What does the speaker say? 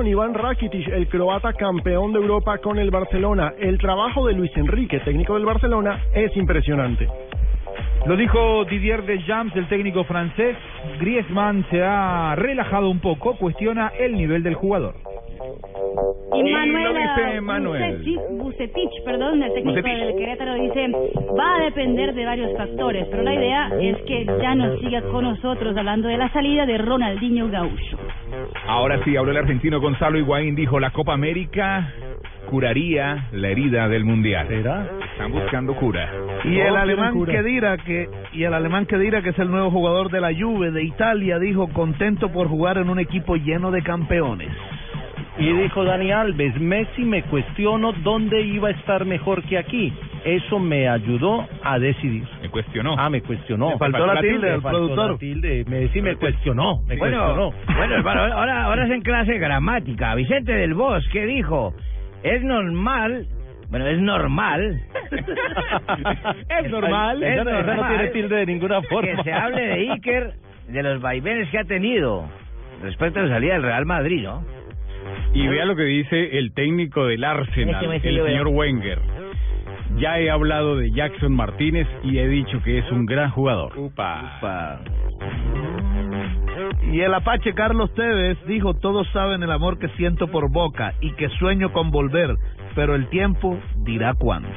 con Iván Rakitic, el croata campeón de Europa con el Barcelona. El trabajo de Luis Enrique, técnico del Barcelona, es impresionante. Lo dijo Didier Deschamps, el técnico francés. Griezmann se ha relajado un poco, cuestiona el nivel del jugador. Y Manuel dice Manuel. Bucetich, perdón, el técnico Bucetich. del Querétaro dice, va a depender de varios factores, pero la idea es que ya no siga con nosotros hablando de la salida de Ronaldinho Gaúcho. Ahora sí, habló el argentino Gonzalo Higuaín, dijo la Copa América curaría la herida del Mundial. ¿Será? Están buscando cura. Y el alemán. Kedira que y el alemán Kedira que es el nuevo jugador de la Juve de Italia dijo contento por jugar en un equipo lleno de campeones. Y dijo Dani Alves, Messi me cuestiono dónde iba a estar mejor que aquí. Eso me ayudó a decidir. Me cuestionó. Ah, me cuestionó. Le faltó la tilde Me al faltó productor. la tilde. Messi me cuestionó. Me cuestionó. bueno, hermano, ahora, ahora es en clase gramática. Vicente del Bosque dijo, es normal, bueno, es normal. Es normal. Es Esa no- esa no normal tiene tilde de ninguna forma. Que se hable de Iker, de los vaivenes que ha tenido respecto a la salida del Real Madrid, ¿no? Y vea lo que dice el técnico del Arsenal, el señor Wenger. Ya he hablado de Jackson Martínez y he dicho que es un gran jugador. Pa- Y el apache Carlos Tevez dijo, todos saben el amor que siento por Boca y que sueño con volver, pero el tiempo dirá cuándo.